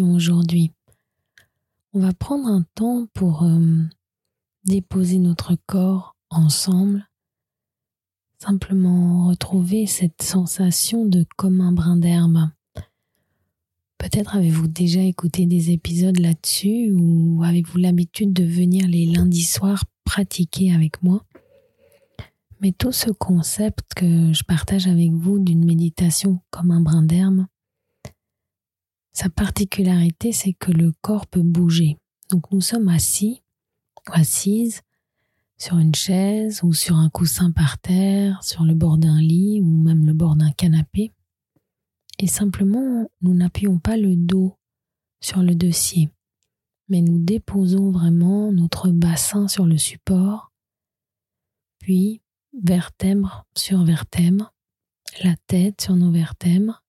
aujourd'hui. On va prendre un temps pour euh, déposer notre corps ensemble, simplement retrouver cette sensation de comme un brin d'herbe. Peut-être avez-vous déjà écouté des épisodes là-dessus ou avez-vous l'habitude de venir les lundis soirs pratiquer avec moi? Mais tout ce concept que je partage avec vous d'une méditation comme un brin d'herbe, sa particularité, c'est que le corps peut bouger. Donc nous sommes assis ou assises sur une chaise ou sur un coussin par terre, sur le bord d'un lit ou même le bord d'un canapé. Et simplement, nous n'appuyons pas le dos sur le dossier, mais nous déposons vraiment notre bassin sur le support, puis vertèbre sur vertèbre, la tête sur nos vertèbres,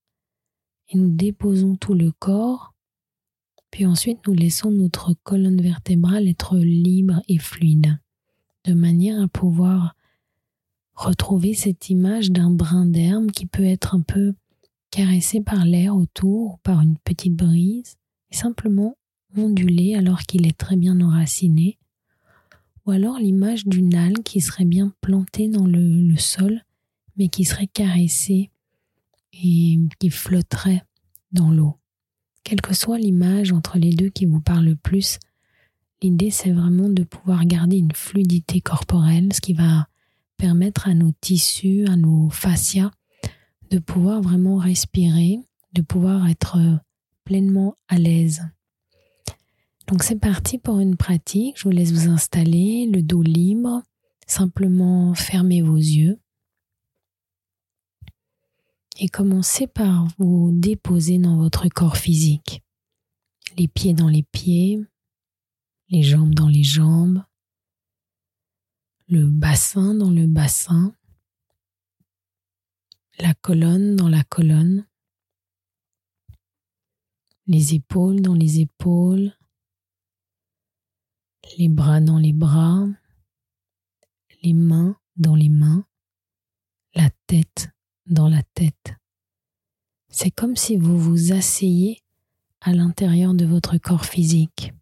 et nous déposons tout le corps, puis ensuite nous laissons notre colonne vertébrale être libre et fluide, de manière à pouvoir retrouver cette image d'un brin d'herbe qui peut être un peu caressé par l'air autour ou par une petite brise, et simplement onduler alors qu'il est très bien enraciné, ou alors l'image d'une algue qui serait bien plantée dans le, sol, mais qui serait caressée et qui flotterait dans l'eau. Quelle que soit l'image entre les deux qui vous parle le plus, l'idée c'est vraiment de pouvoir garder une fluidité corporelle, ce qui va permettre à nos tissus, à nos fascias, de pouvoir vraiment respirer, de pouvoir être pleinement à l'aise. Donc c'est parti pour une pratique. Je vous laisse vous installer, le dos libre. Simplement fermez vos yeux. Et commencez par vous déposer dans votre corps physique. Les pieds dans les pieds, les jambes dans les jambes, le bassin dans le bassin, la colonne dans la colonne, les épaules dans les épaules, les bras dans les bras, les mains dans les mains, la tête dans la tête. C'est comme si vous vous asseyez à l'intérieur de votre corps physique,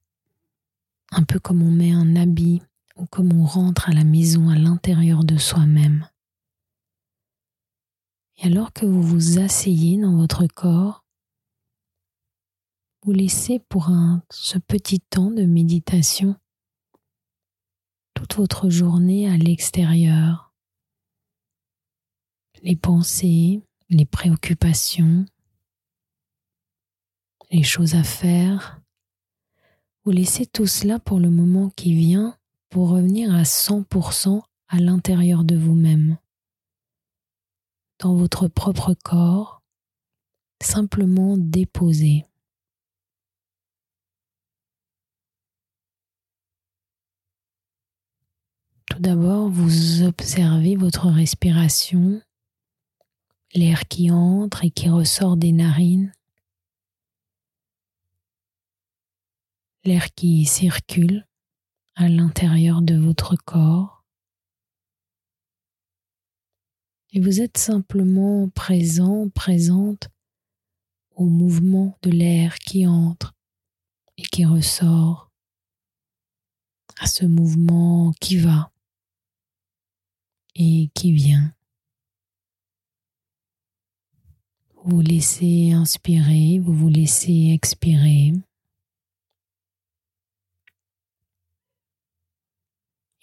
un peu comme on met un habit ou comme on rentre à la maison à l'intérieur de soi-même. Et alors que vous vous asseyez dans votre corps, vous laissez pour ce petit temps de méditation toute votre journée à l'extérieur. Les pensées, les préoccupations, les choses à faire. Vous laissez tout cela pour le moment qui vient pour revenir à 100% à l'intérieur de vous-même, dans votre propre corps, simplement déposer. Tout d'abord, vous observez votre respiration, l'air qui entre et qui ressort des narines, l'air qui circule à l'intérieur de votre corps. Et vous êtes simplement présent, présente au mouvement de l'air qui entre et qui ressort, à ce mouvement qui va et qui vient. Vous laissez inspirer, vous vous laissez expirer.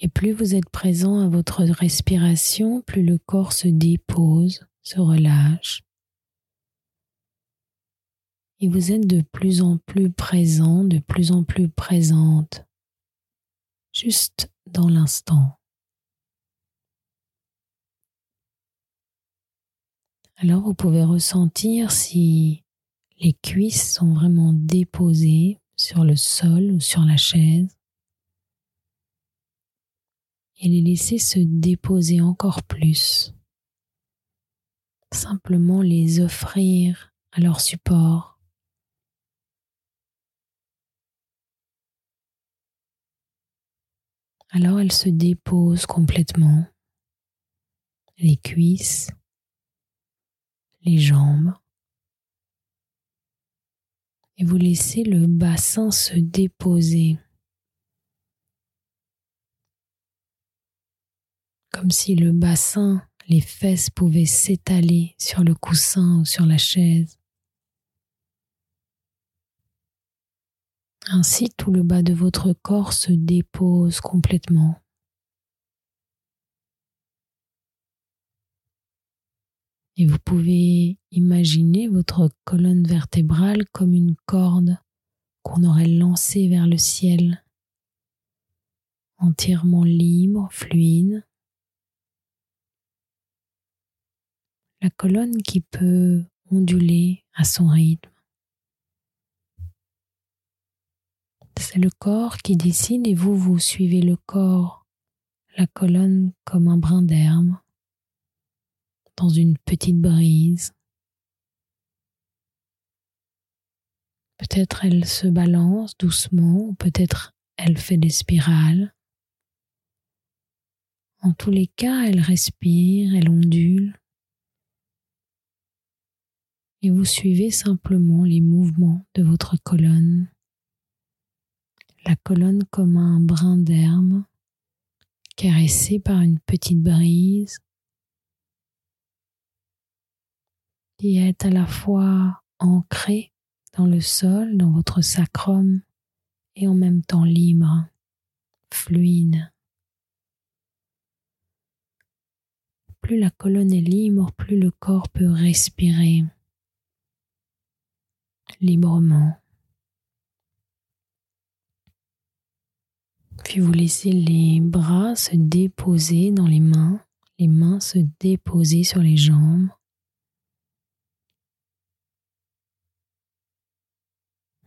Et plus vous êtes présent à votre respiration, plus le corps se dépose, se relâche. Et vous êtes de plus en plus présent, de plus en plus présente, juste dans l'instant. Alors vous pouvez ressentir si Les cuisses sont vraiment déposées sur le sol ou sur la chaise et les laisser se déposer encore plus. Simplement les offrir à leur support. Alors elles se déposent complètement, les cuisses, les jambes, et vous laissez le bassin se déposer. Comme si le bassin, les fesses pouvaient s'étaler sur le coussin ou sur la chaise. Ainsi, tout le bas de votre corps se dépose complètement. Et vous pouvez imaginer votre colonne vertébrale comme une corde qu'on aurait lancée vers le ciel, entièrement libre, fluide. La colonne qui peut onduler à son rythme. C'est le corps qui dessine et vous, vous suivez le corps, la colonne comme un brin d'herbe dans une petite brise. Peut-être elle se balance doucement, ou peut-être elle fait des spirales. En tous les cas, elle respire, elle ondule. Et vous suivez simplement les mouvements de votre colonne. La colonne comme un brin d'herbe caressé par une petite brise qui est à la fois ancré dans le sol, dans votre sacrum, et en même temps libre, fluide. Plus la colonne est libre, plus le corps peut respirer librement. Puis vous laissez les bras se déposer dans les mains, les mains se déposer sur les jambes.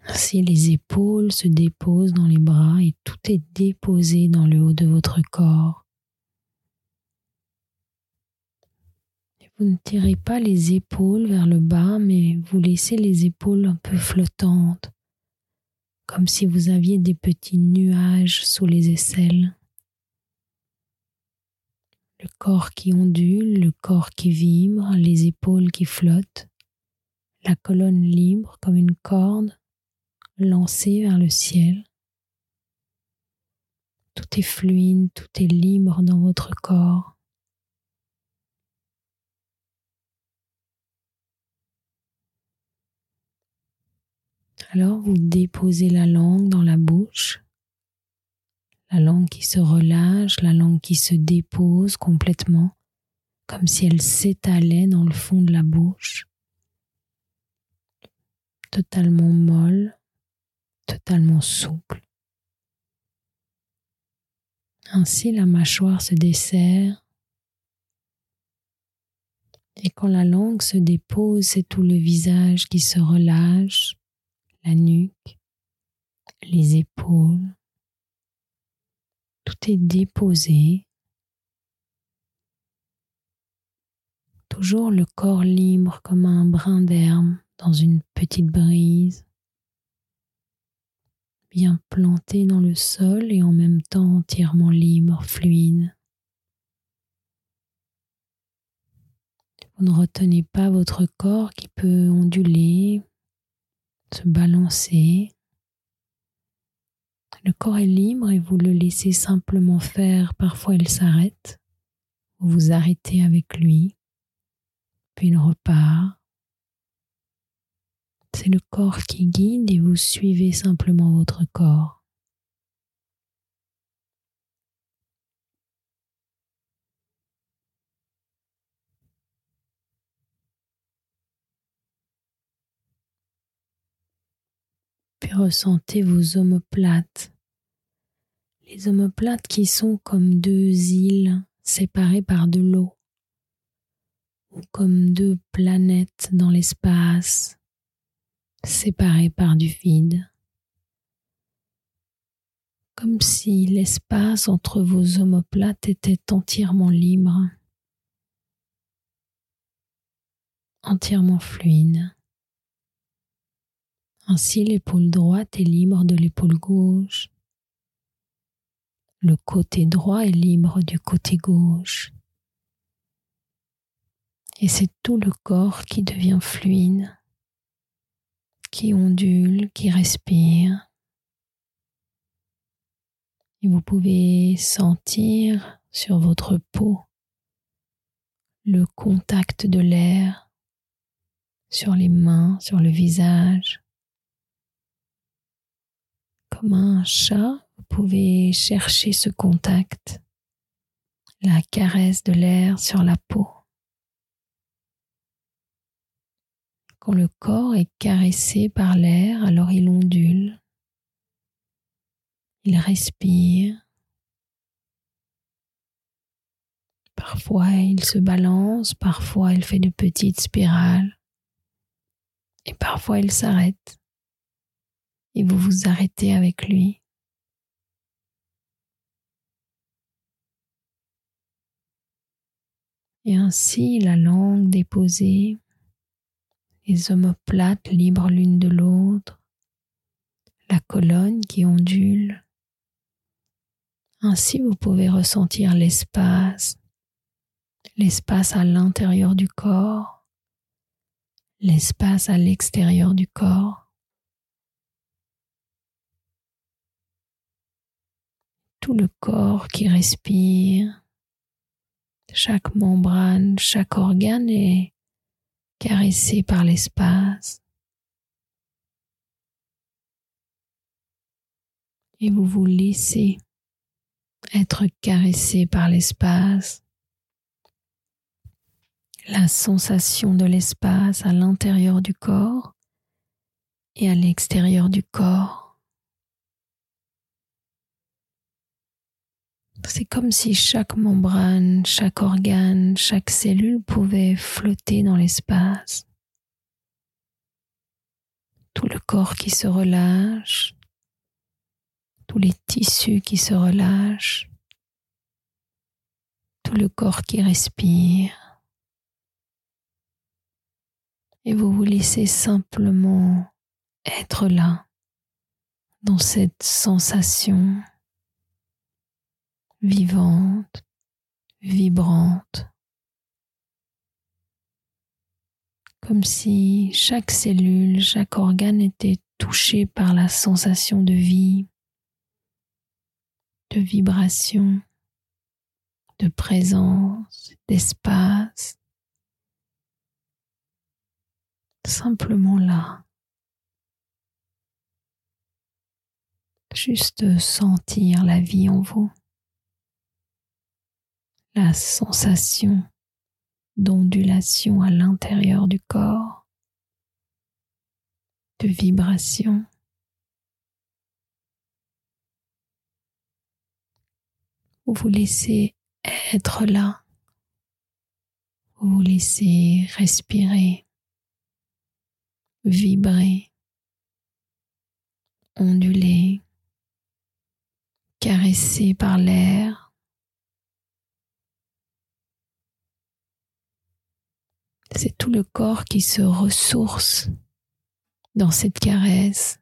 Ainsi, les épaules se déposent dans les bras et tout est déposé dans le haut de votre corps. vous ne tirez pas les épaules vers le bas, mais vous laissez les épaules un peu flottantes, comme si vous aviez des petits nuages sous les aisselles. Le corps qui ondule, le corps qui vibre, les épaules qui flottent, la colonne libre comme une corde lancé vers le ciel. Tout est fluide, tout est libre dans votre corps. Alors vous déposez la langue dans la bouche, la langue qui se relâche, la langue qui se dépose complètement, comme si elle s'étalait dans le fond de la bouche, totalement molle, totalement souple. Ainsi la mâchoire se desserre et quand la langue se dépose, c'est tout le visage qui se relâche, la nuque, les épaules. Tout est déposé. Toujours le corps libre comme un brin d'herbe dans une petite brise bien planté dans le sol et en même temps entièrement libre, fluide. Vous ne retenez pas votre corps qui peut onduler, se balancer. Le corps est libre et vous le laissez simplement faire. Parfois il s'arrête. Vous vous arrêtez avec lui. Puis il repart. C'est le corps qui guide et vous suivez simplement votre corps. Puis ressentez vos omoplates. Les omoplates qui sont comme deux îles séparées par de l'eau ou comme deux planètes dans l'espace séparés par du vide, comme si l'espace entre vos omoplates était entièrement libre, entièrement fluide. Ainsi l'épaule droite est libre de l'épaule gauche, le côté droit est libre du côté gauche. Et c'est tout le corps qui devient fluide, qui ondule, qui respire. Et vous pouvez sentir sur votre peau le contact de l'air sur les mains, sur le visage. Comme un chat, vous pouvez chercher ce contact, la caresse de l'air sur la peau. Quand le corps est caressé par l'air, alors il ondule, il respire. Parfois il se balance, parfois il fait de petites spirales et parfois il s'arrête et vous vous arrêtez avec lui. Et ainsi la langue déposée, les omoplates libres l'une de l'autre, la colonne qui ondule. Ainsi vous pouvez ressentir l'espace, l'espace à l'intérieur du corps, l'espace à l'extérieur du corps. tout le corps qui respire, chaque membrane, chaque organe est caressé par l'espace. Et vous vous laissez être caressé par l'espace. La sensation de l'espace à l'intérieur du corps et à l'extérieur du corps. C'est comme si chaque membrane, chaque organe, chaque cellule pouvait flotter dans l'espace. Tout le corps qui se relâche, tous les tissus qui se relâchent, tout le corps qui respire. Et vous vous laissez simplement être là, dans cette sensation vivante, vibrante, comme si chaque cellule, chaque organe était touché par la sensation de vie, de vibration, de présence, d'espace, simplement là. Juste sentir la vie en vous la sensation d'ondulation à l'intérieur du corps, de vibration. Vous vous laissez être là, vous vous laissez respirer, vibrer, onduler, caresser par l'air C'est tout le corps qui se ressource dans cette caresse,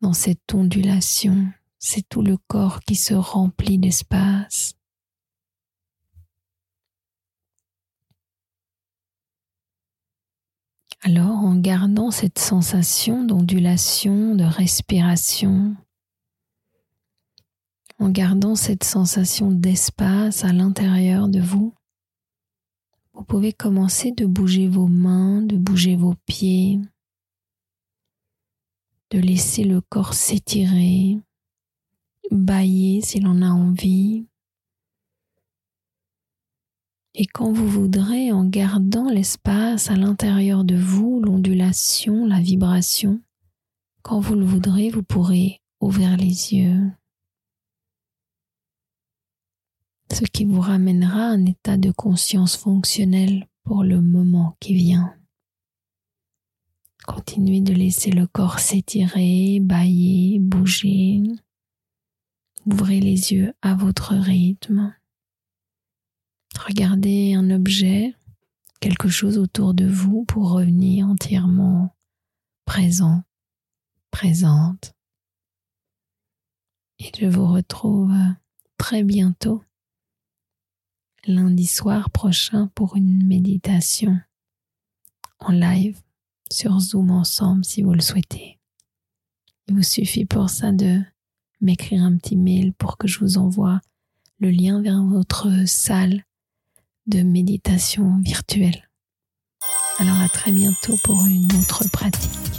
dans cette ondulation. C'est tout le corps qui se remplit d'espace. Alors en gardant cette sensation d'ondulation, de respiration, en gardant cette sensation d'espace à l'intérieur de vous, vous pouvez commencer de bouger vos mains, de bouger vos pieds, de laisser le corps s'étirer, bailler s'il en a envie. Et quand vous voudrez, en gardant l'espace à l'intérieur de vous, l'ondulation, la vibration, quand vous le voudrez, vous pourrez ouvrir les yeux ce qui vous ramènera à un état de conscience fonctionnel pour le moment qui vient. Continuez de laisser le corps s'étirer, bailler, bouger. Ouvrez les yeux à votre rythme. Regardez un objet, quelque chose autour de vous pour revenir entièrement présent, présente. Et je vous retrouve très bientôt, lundi soir prochain, pour une méditation en live sur Zoom ensemble si vous le souhaitez. Il vous suffit pour ça de m'écrire un petit mail pour que je vous envoie le lien vers votre salle de méditation virtuelle. Alors à très bientôt pour une autre pratique.